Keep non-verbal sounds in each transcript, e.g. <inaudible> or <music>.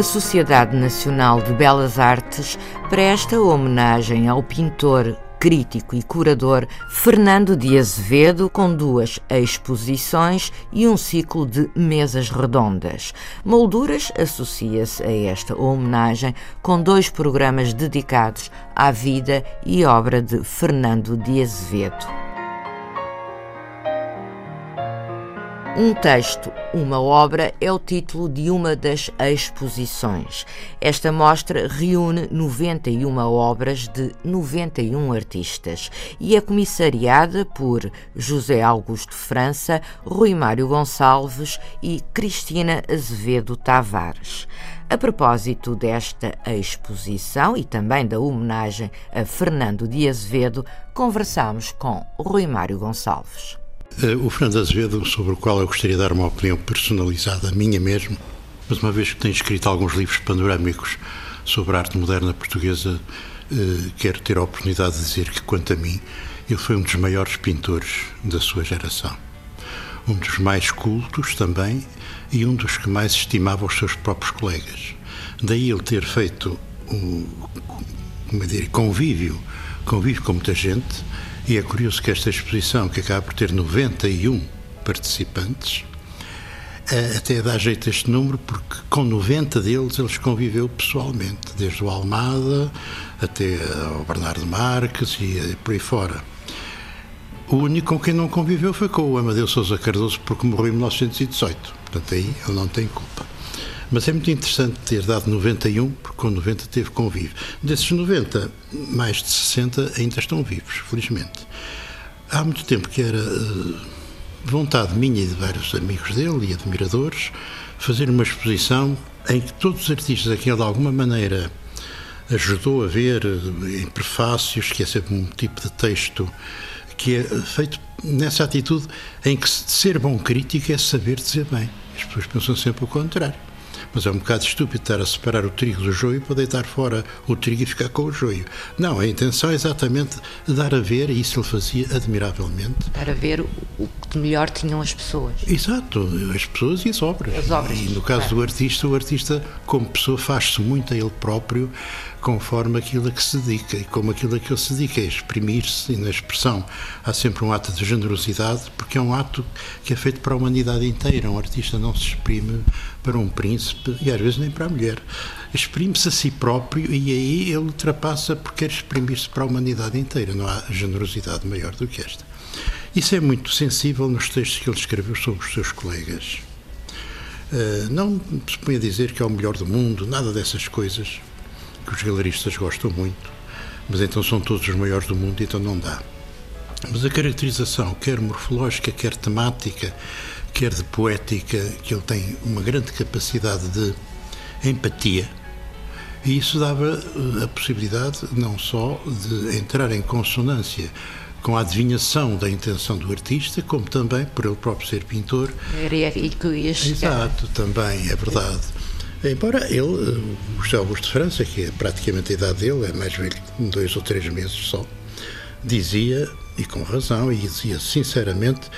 A Sociedade Nacional de Belas Artes presta homenagem ao pintor, crítico e curador Fernando de Azevedo com duas exposições e um ciclo de mesas redondas. Molduras associa-se a esta homenagem com dois programas dedicados à vida e obra de Fernando de Azevedo. Um texto, uma obra, é o título de uma das exposições. Esta mostra reúne 91 obras de 91 artistas e é comissariada por José Augusto França, Rui Mário Gonçalves e Cristina Azevedo Tavares. A propósito desta exposição e também da homenagem a Fernando de Azevedo, conversamos com Rui Mário Gonçalves. Eh, o Fernando Azevedo, sobre o qual eu gostaria de dar uma opinião personalizada, minha mesmo, mas uma vez que tenho escrito alguns livros panorâmicos sobre a arte moderna portuguesa, eh, quero ter a oportunidade de dizer que, quanto a mim, ele foi um dos maiores pintores da sua geração. Um dos mais cultos também e um dos que mais estimava os seus próprios colegas. Daí ele ter feito um, como dizer, convívio, convívio com muita gente, e é curioso que esta exposição, que acaba por ter 91 participantes, eh, até dá jeito este número, porque com 90 deles eles conviveu pessoalmente, desde o Almada até o Bernardo Marques e por aí fora. O único com quem não conviveu foi com o Amadeu Sousa Cardoso, porque morreu em 1918. Portanto, aí ele não tem culpa. Mas é muito interessante ter dado 91, porque com 90 teve convívio. Desses 90, mais de 60 ainda estão vivos, felizmente. Há muito tempo que era uh, vontade minha e de vários amigos dele e admiradores fazer uma exposição em que todos os artistas a quem ele de alguma maneira ajudou a ver eh, em prefácios, que é sempre um tipo de texto que é feito nessa atitude em que ser bom crítico é saber dizer bem. As pessoas pensam sempre o contrário. Mas é um bocado estúpido estar a separar o trigo do joio para deitar fora o trigo e ficar com o joio. Não, a intenção é exatamente dar a ver, e isso ele fazia admiravelmente. Dar a ver o que melhor tinham as pessoas. Exato, as pessoas e as obras. As obras. E no caso do artista, o artista, como pessoa, faz-se muito a ele próprio conforme aquilo a que se dedica e como aquilo a que ele se dedica é exprimir-se e na expressão há sempre um ato de generosidade porque é um ato que é feito para a humanidade inteira um artista não se exprime para um príncipe e às vezes nem para a mulher. Exprime-se a si próprio e aí ele ultrapassa porque quer exprimir-se para a humanidade inteira. Não há generosidade maior do que esta. Isso é muito sensível nos textos que ele escreveu sobre os seus colegas. Uh, não se põe a dizer que é o melhor do mundo, nada dessas coisas que os galeristas gostam muito, mas então são todos os maiores do mundo, então não dá. Mas a caracterização, quer morfológica, quer temática, quer de poética, que ele tem uma grande capacidade de empatia, e isso dava eh, a possibilidade não só de entrar em consonância com a adivinhação da intenção do artista, como também, por ele próprio ser pintor. Exato, também, é verdade. Embora ele, o José Augusto de França, que é praticamente a idade dele, é mais velho, dois ou três meses só, dizia, e com razão, e dizia sinceramente,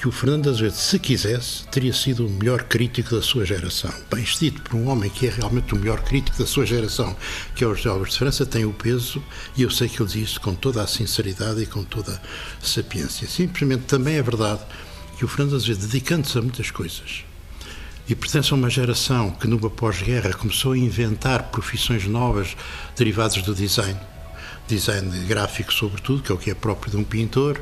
que o Fernando Azevedo, se quisesse, teria sido o melhor crítico da sua geração. Bem, dito por um homem que é realmente o melhor crítico da sua geração, que é o José Augusto de França, tem o peso, e eu sei que ele diz isso com toda a sinceridade e com toda a sapiência. Simplesmente também é verdade que o Fernando Azevedo, dedicando-se a muitas coisas, e pertence a uma geração que, numa pós-guerra, começou a inventar profissões novas derivadas do design. Design gráfico, sobretudo, que é o que é próprio de um pintor,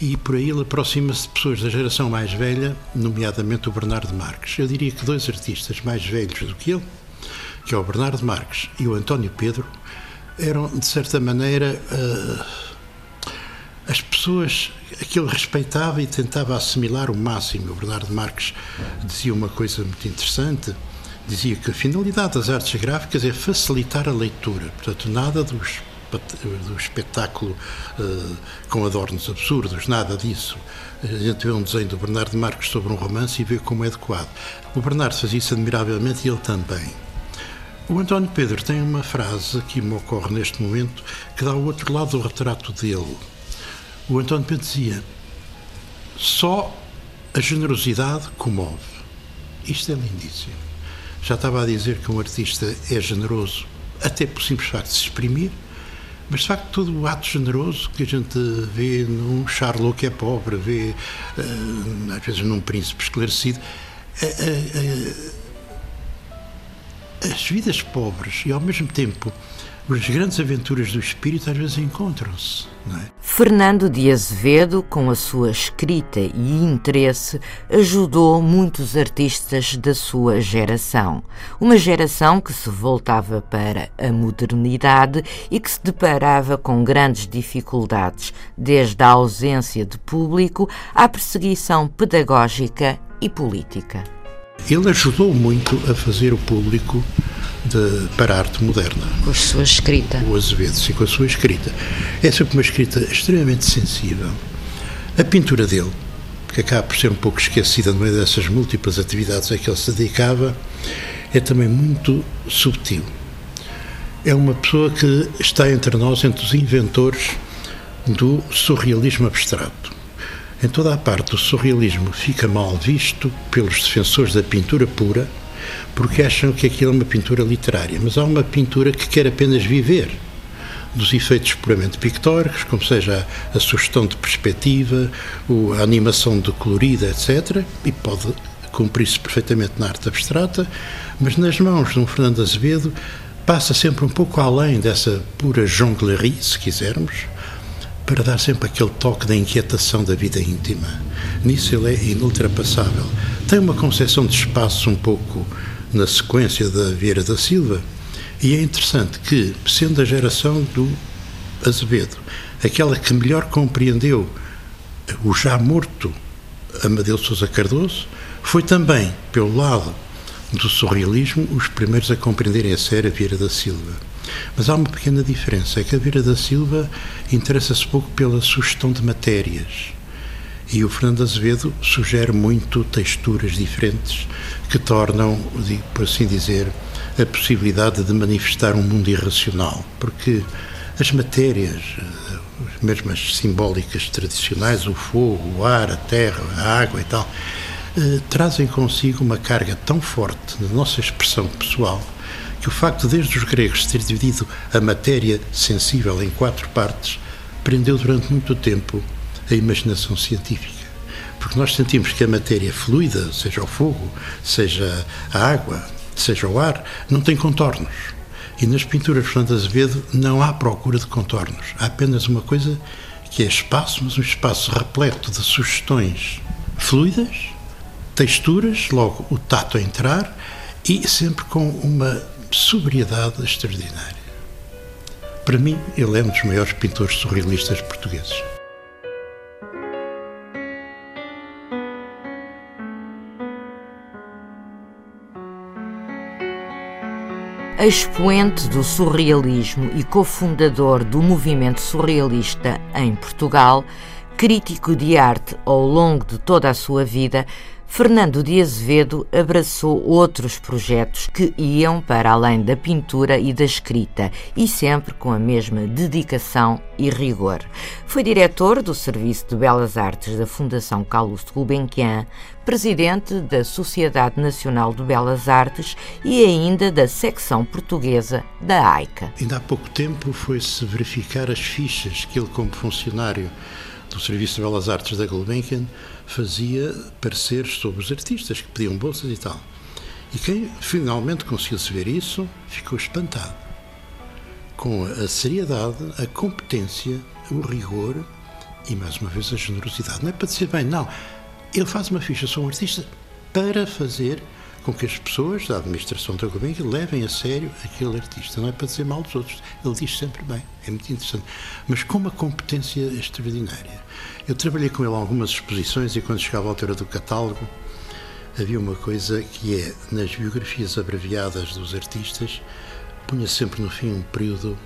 e por aí ele aproxima-se de pessoas da geração mais velha, nomeadamente o Bernardo Marques. Eu diria que dois artistas mais velhos do que ele, que é o Bernardo Marques e o António Pedro, eram, de certa maneira, uh, as pessoas que ele respeitava e tentava assimilar o máximo. O Bernardo Marques dizia uma coisa muito interessante, dizia que a finalidade das artes gráficas é facilitar a leitura, portanto, nada dos do espetáculo uh, com adornos absurdos, nada disso. A gente vê um desenho do Bernardo Marques sobre um romance e vê como é adequado. O Bernardo fazia isso admiravelmente e ele também. O António Pedro tem uma frase que me ocorre neste momento que dá o outro lado do retrato dele. O António Pedro dizia: só a generosidade comove. Isto é lindíssimo. Já estava a dizer que um artista é generoso até por simples facto de se exprimir, mas de facto todo o ato generoso que a gente vê num Charlot que é pobre, vê uh, às vezes num príncipe esclarecido, uh, uh, as vidas pobres e ao mesmo tempo as grandes aventuras do espírito às vezes encontram-se. É? Fernando de Azevedo, com a sua escrita e interesse, ajudou muitos artistas da sua geração. Uma geração que se voltava para a modernidade e que se deparava com grandes dificuldades, desde a ausência de público à perseguição pedagógica e política. Ele ajudou muito a fazer o público de, para a arte moderna. Com a sua escrita. O Azevedo, sim, com a sua escrita. É sempre uma escrita extremamente sensível. A pintura dele, que acaba por ser um pouco esquecida no meio dessas múltiplas atividades a que ele se dedicava, é também muito subtil. É uma pessoa que está entre nós, entre os inventores do surrealismo abstrato. Em toda a parte, o surrealismo fica mal visto pelos defensores da pintura pura, porque acham que aquilo é uma pintura literária, mas há uma pintura que quer apenas viver dos efeitos puramente pictóricos, como seja a, a sugestão de perspectiva, a animação de colorida, etc., e pode cumprir-se perfeitamente na arte abstrata, mas nas mãos de um Fernando Azevedo passa sempre um pouco além dessa pura jonglerie, se quisermos, para dar sempre aquele toque da inquietação da vida íntima. Nisso ele é inultrapassável. Tem uma concepção de espaço um pouco na sequência da Vieira da Silva, e é interessante que, sendo a geração do Azevedo aquela que melhor compreendeu o já morto Amadeu Sousa Cardoso, foi também, pelo lado do surrealismo, os primeiros a compreenderem a sério a Vieira da Silva. Mas há uma pequena diferença, é que a Vieira da Silva interessa-se pouco pela sugestão de matérias. E o Fernando Azevedo sugere muito texturas diferentes que tornam, por assim dizer, a possibilidade de manifestar um mundo irracional. Porque as matérias, eh, mesmo as simbólicas tradicionais, o fogo, o ar, a terra, a água e tal, eh, trazem consigo uma carga tão forte na nossa expressão pessoal que o facto desde os gregos ter dividido a matéria sensível em quatro partes prendeu durante muito tempo a imaginação científica. Porque nós sentimos que a matéria fluida, seja o fogo, seja a água, seja o ar, não tem contornos. E nas pinturas de Fernando Azevedo não há procura de contornos. Há apenas uma coisa que é espaço, mas um espaço repleto de sugestões fluidas, texturas, logo o tato a entrar e sempre com uma sobriedade extraordinária. Para mim, ele é um dos maiores pintores surrealistas portugueses. Expoente do surrealismo e cofundador do movimento surrealista em Portugal, crítico de arte ao longo de toda a sua vida, Fernando de Azevedo abraçou outros projetos que iam para além da pintura e da escrita e sempre com a mesma dedicação e rigor. Foi diretor do Serviço de Belas Artes da Fundação Carlos de Gulbenkian, presidente da Sociedade Nacional de Belas Artes e ainda da secção portuguesa da AICA. Ainda há pouco tempo foi-se verificar as fichas que ele, como funcionário do Serviço de Belas Artes da Gulbenkian, fazia pareceres sobre os artistas que pediam bolsas e tal. E quem finalmente conseguiu-se ver isso ficou espantado com a seriedade, a competência, o rigor e, mais uma vez, a generosidade. Não é para dizer bem, não. Ele faz uma ficha, sou um artista para fazer com que as pessoas da administração da Gulbenkian levem a sério aquele artista. Não é para dizer mal dos outros. Ele diz sempre bem. É muito interessante. Mas com uma competência extraordinária. Eu trabalhei com ele algumas exposições e quando chegava a altura do catálogo, havia uma coisa que é, nas biografias abreviadas dos artistas, punha sempre no fim um período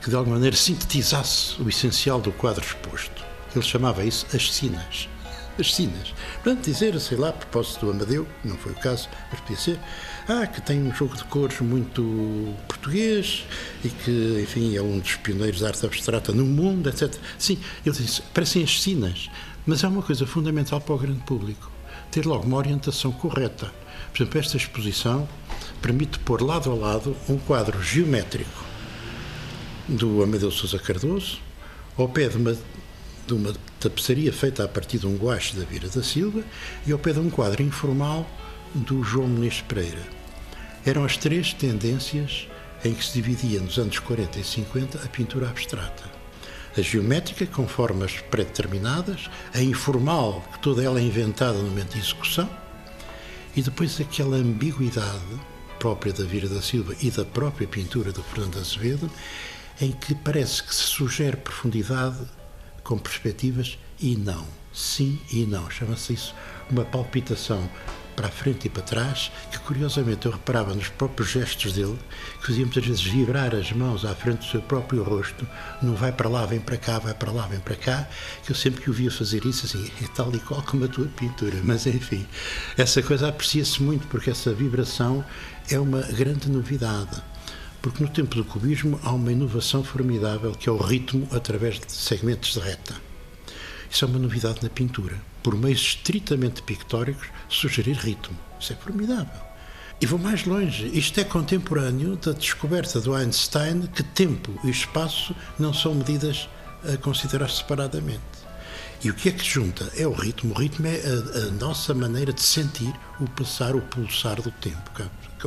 que de alguma maneira sintetizasse o essencial do quadro exposto. Ele chamava isso as sinas. As sinas. Portanto, dizer, sei lá, a propósito do Amadeu, não foi o caso, mas podia ser, ah, que tem um jogo de cores muito português e que, enfim, é um dos pioneiros da arte abstrata no mundo, etc. Sim, ele disse, parecem as sinas, mas é uma coisa fundamental para o grande público, ter logo uma orientação correta. Por exemplo, esta exposição permite pôr lado a lado um quadro geométrico do Amadeu Sousa Cardoso, ao pé de uma de uma tapeçaria feita a partir de um guache da Vira da Silva e ao pé de um quadro informal do João Menezes Pereira. Eram as três tendências em que se dividia nos anos 40 e 50 a pintura abstrata. A geométrica, com formas pré-determinadas, a informal, que toda ela é inventada no momento de execução, e depois aquela ambiguidade própria da Vira da Silva e da própria pintura do Fernando Azevedo, em que parece que se sugere profundidade com perspectivas e não. Sim e não. Chama-se isso uma palpitação para a frente e para trás, que curiosamente eu reparava nos próprios gestos dele, que fazia muitas vezes vibrar as mãos à frente do seu próprio rosto, não vai para lá, vem para cá, vai para lá, vem para cá, que eu sempre que o via fazer isso, assim, é tal e qual como a tua pintura. Mas enfim, essa coisa aprecia-se muito, porque essa vibração é uma grande novidade. Porque no tempo do cubismo há uma inovação formidável que é o ritmo através de segmentos de reta. Isso é uma novidade na pintura. Por meios estritamente pictóricos, sugerir ritmo. Isso é formidável. E vou mais longe. Isto é contemporâneo da descoberta do Einstein que tempo e espaço não são medidas a considerar separadamente. E o que é que junta? É o ritmo. O ritmo é a, a nossa maneira de sentir o passar, o pulsar do tempo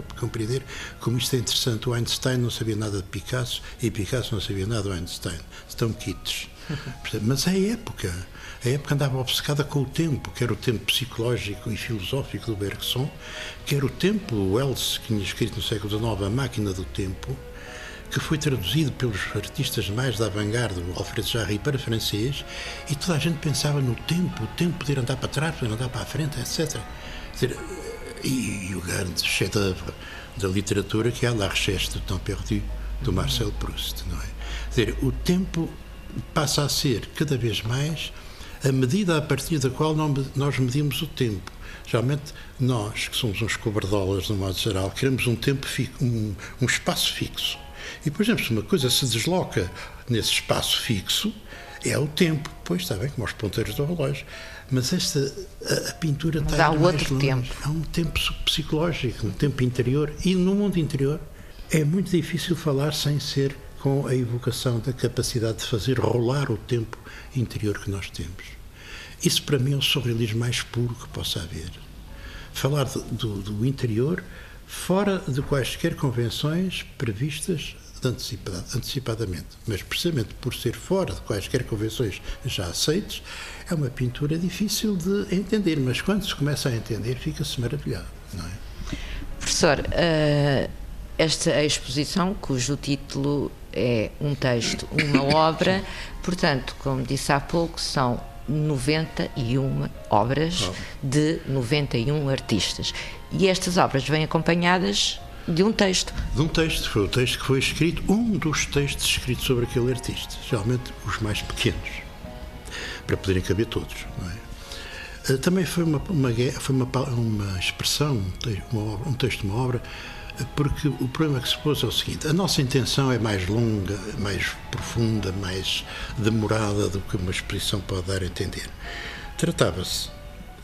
compreender como isto é interessante. O Einstein não sabia nada de Picasso e Picasso não sabia nada do Einstein. Estão quites. <laughs> Mas é a época. A época andava obcecada com o tempo, quer o tempo psicológico e filosófico do Bergson, quer o tempo, o Wells, que tinha escrito no século XIX, A Máquina do Tempo, que foi traduzido pelos artistas mais da avant-garde, Alfred Jarry, para francês, e toda a gente pensava no tempo, o tempo poder andar para trás, poder andar para a frente, etc. Dizer, e, e o grande chef-d'œuvre da literatura que é La Recherche du Temps Perdu, do Marcel Proust, não é? Quer dizer, o tempo passa a ser cada vez mais a medida a partir da qual nós medimos o tempo. Geralmente, nós, que somos uns cobardolas, no modo geral, queremos um tempo fixo, um, um espaço fixo. E, por exemplo, se uma coisa se desloca nesse espaço fixo, é o tempo. Pois está bem, como os ponteiros do relógio. Mas esta a, a pintura Mas está há outro longe. tempo. Há um tempo psicológico, um tempo interior. E no mundo interior é muito difícil falar sem ser com a evocação da capacidade de fazer rolar o tempo interior que nós temos. Isso para mim é o surrealismo mais puro que possa haver. Falar do, do, do interior fora de quaisquer convenções previstas antecipadamente, mas precisamente por ser fora de quaisquer convenções já aceites, é uma pintura difícil de entender, mas quando se começa a entender, fica-se maravilhado, não é? Professor, uh, esta exposição, cujo título é um texto, uma <coughs> obra, portanto, como disse há pouco, são 91 obras de 91 artistas. E estas obras vêm acompanhadas de um texto. De um texto, foi o texto que foi escrito, um dos textos escritos sobre aquele artista, geralmente os mais pequenos, para poderem caber todos, não é? Eh, também foi uma, uma foi uma, uma expressão, um texto, uma obra, porque o problema que se pôs é o seguinte: a nossa intenção é mais longa, mais profunda, mais demorada do que uma exposição pode dar a entender. Tratava-se,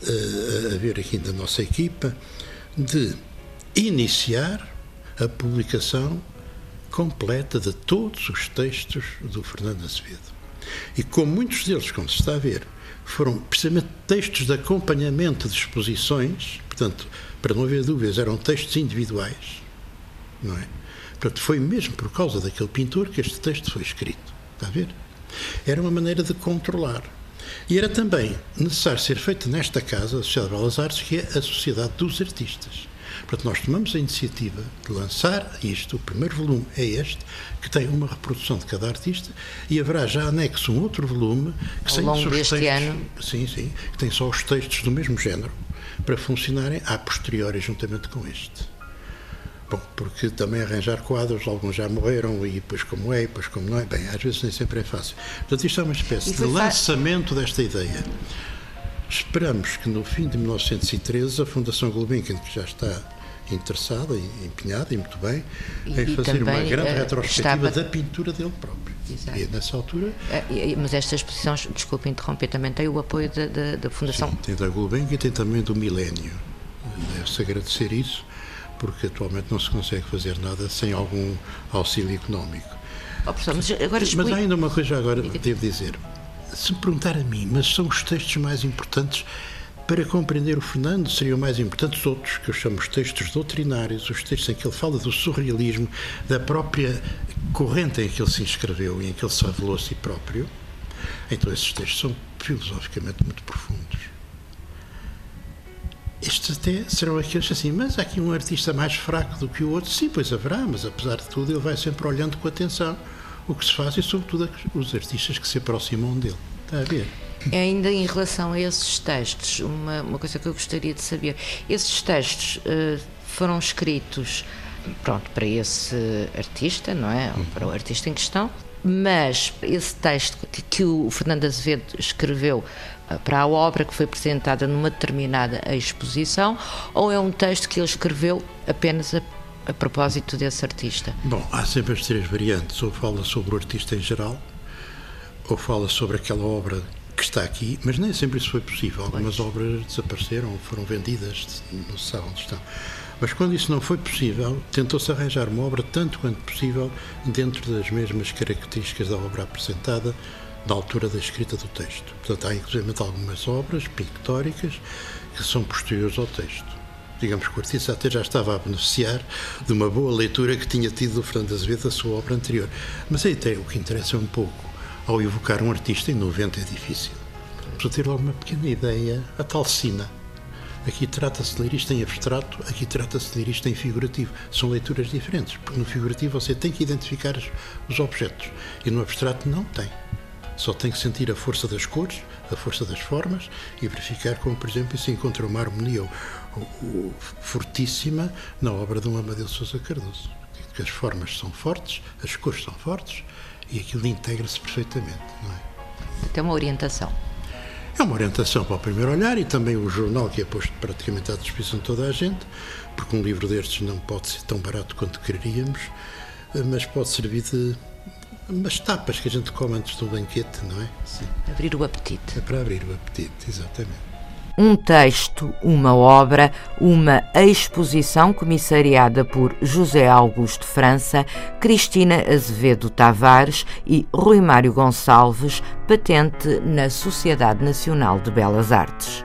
eh, a ver aqui da nossa equipa, de iniciar a publicação completa de todos os textos do Fernando Azevedo. E como muitos deles, como se está a ver, foram precisamente textos de acompanhamento de exposições, portanto, para não haver dúvidas, eram textos individuais, não é? Portanto, foi mesmo por causa daquele pintor que este texto foi escrito, está a ver? Era uma maneira de controlar. E era também necessário ser feito nesta casa, a Sociedade de Belas Artes, que é a Sociedade dos Artistas. Portanto, nós tomamos a iniciativa de lançar isto, o primeiro volume é este, que tem uma reprodução de cada artista, e haverá já anexo um outro volume que Ao tem longo só os deste textos, ano. Sim, sim, que tem só os textos do mesmo género, para funcionarem a posteriori juntamente com este. Bom, porque também arranjar quadros, alguns já morreram, e depois como é, e depois como não é, bem, às vezes nem sempre é fácil. Portanto, isto é uma espécie de lançamento desta ideia. Esperamos que no fim de 1913 a Fundação Gulbenkian, que já está interessada e empenhada, e muito bem, E- em fazer uma grande eh, retrospectiva estava- da pintura dele próprio. Exato. E nessa altura, e- Mas esta exposição, desculpe interromper, também tem o apoio da, da, da Fundação. sim, tem da Gulbenkian e tem também do Milénio. Deve-se agradecer isso, porque atualmente não se consegue fazer nada sem algum auxílio económico. Oh, professor, mas agora Mas explique. há ainda uma coisa agora devo dizer. Se me perguntar a mim, mas são os textos mais importantes para compreender o Fernando, seriam mais importantes outros, que eu chamo os textos doutrinários, os textos em que ele fala do surrealismo, da própria corrente em que ele se inscreveu e em que ele se revelou a si próprio. Então esses textos são filosoficamente muito profundos. Estes até serão aqueles assim, mas há aqui um artista mais fraco do que o outro. Sim, pois haverá, mas apesar de tudo ele vai sempre olhando com atenção o que se faz e sobretudo os artistas que se aproximam dele. Está a ver? Ainda em relação a esses textos, uma, uma coisa que eu gostaria de saber: esses textos eh, foram escritos, pronto, para esse artista, não é? Para o artista em questão, mas esse texto que, que o Fernando Azevedo escreveu eh, para a obra que foi apresentada numa determinada exposição, ou é um texto que ele escreveu apenas a, propósito desse artista? Bom, há sempre as três variantes. Ou fala sobre o artista em geral, ou fala sobre aquela obra que está aqui, mas nem sempre isso foi possível. Algumas obras desapareceram foram vendidas, não se sabe onde estão. Mas quando isso não foi possível, tentou-se arranjar uma obra tanto quanto possível dentro das mesmas características da obra apresentada, da altura da escrita do texto. Portanto, há inclusive algumas obras pictóricas que são posteriores ao texto. Digamos que o artista até já estava a beneficiar de uma boa leitura que tinha tido do Fernando Azevedo da sua obra anterior. Mas aí tem o que interessa um pouco. Ao evocar um artista, em 90 é difícil. Precisa ter logo uma pequena ideia, a tal sina. Aqui trata-se de ler isto em abstrato, aqui trata-se de ler isto em figurativo. São leituras diferentes, porque no figurativo você tem que identificar os objetos e no abstrato não tem. Só tem que sentir a força das cores, a força das formas e verificar como, por exemplo, se encontra uma harmonia fortíssima na obra de um Amadeu Sousa Cardoso. Que as formas são fortes, as cores são fortes e aquilo integra-se perfeitamente, não é? Uma orientação. É uma orientação para o primeiro olhar e também o jornal que é posto praticamente à disposição de toda a gente, porque um livro destes não pode ser tão barato quanto quereríamos, mas pode servir de umas tapas que a gente come antes do banquete, não é? Sim. Abrir o apetite. É para abrir o apetite, exatamente. Um texto, uma obra, uma exposição comissariada por José Augusto França, Cristina Azevedo Tavares e Rui Mário Gonçalves, patente na Sociedade Nacional de Belas Artes.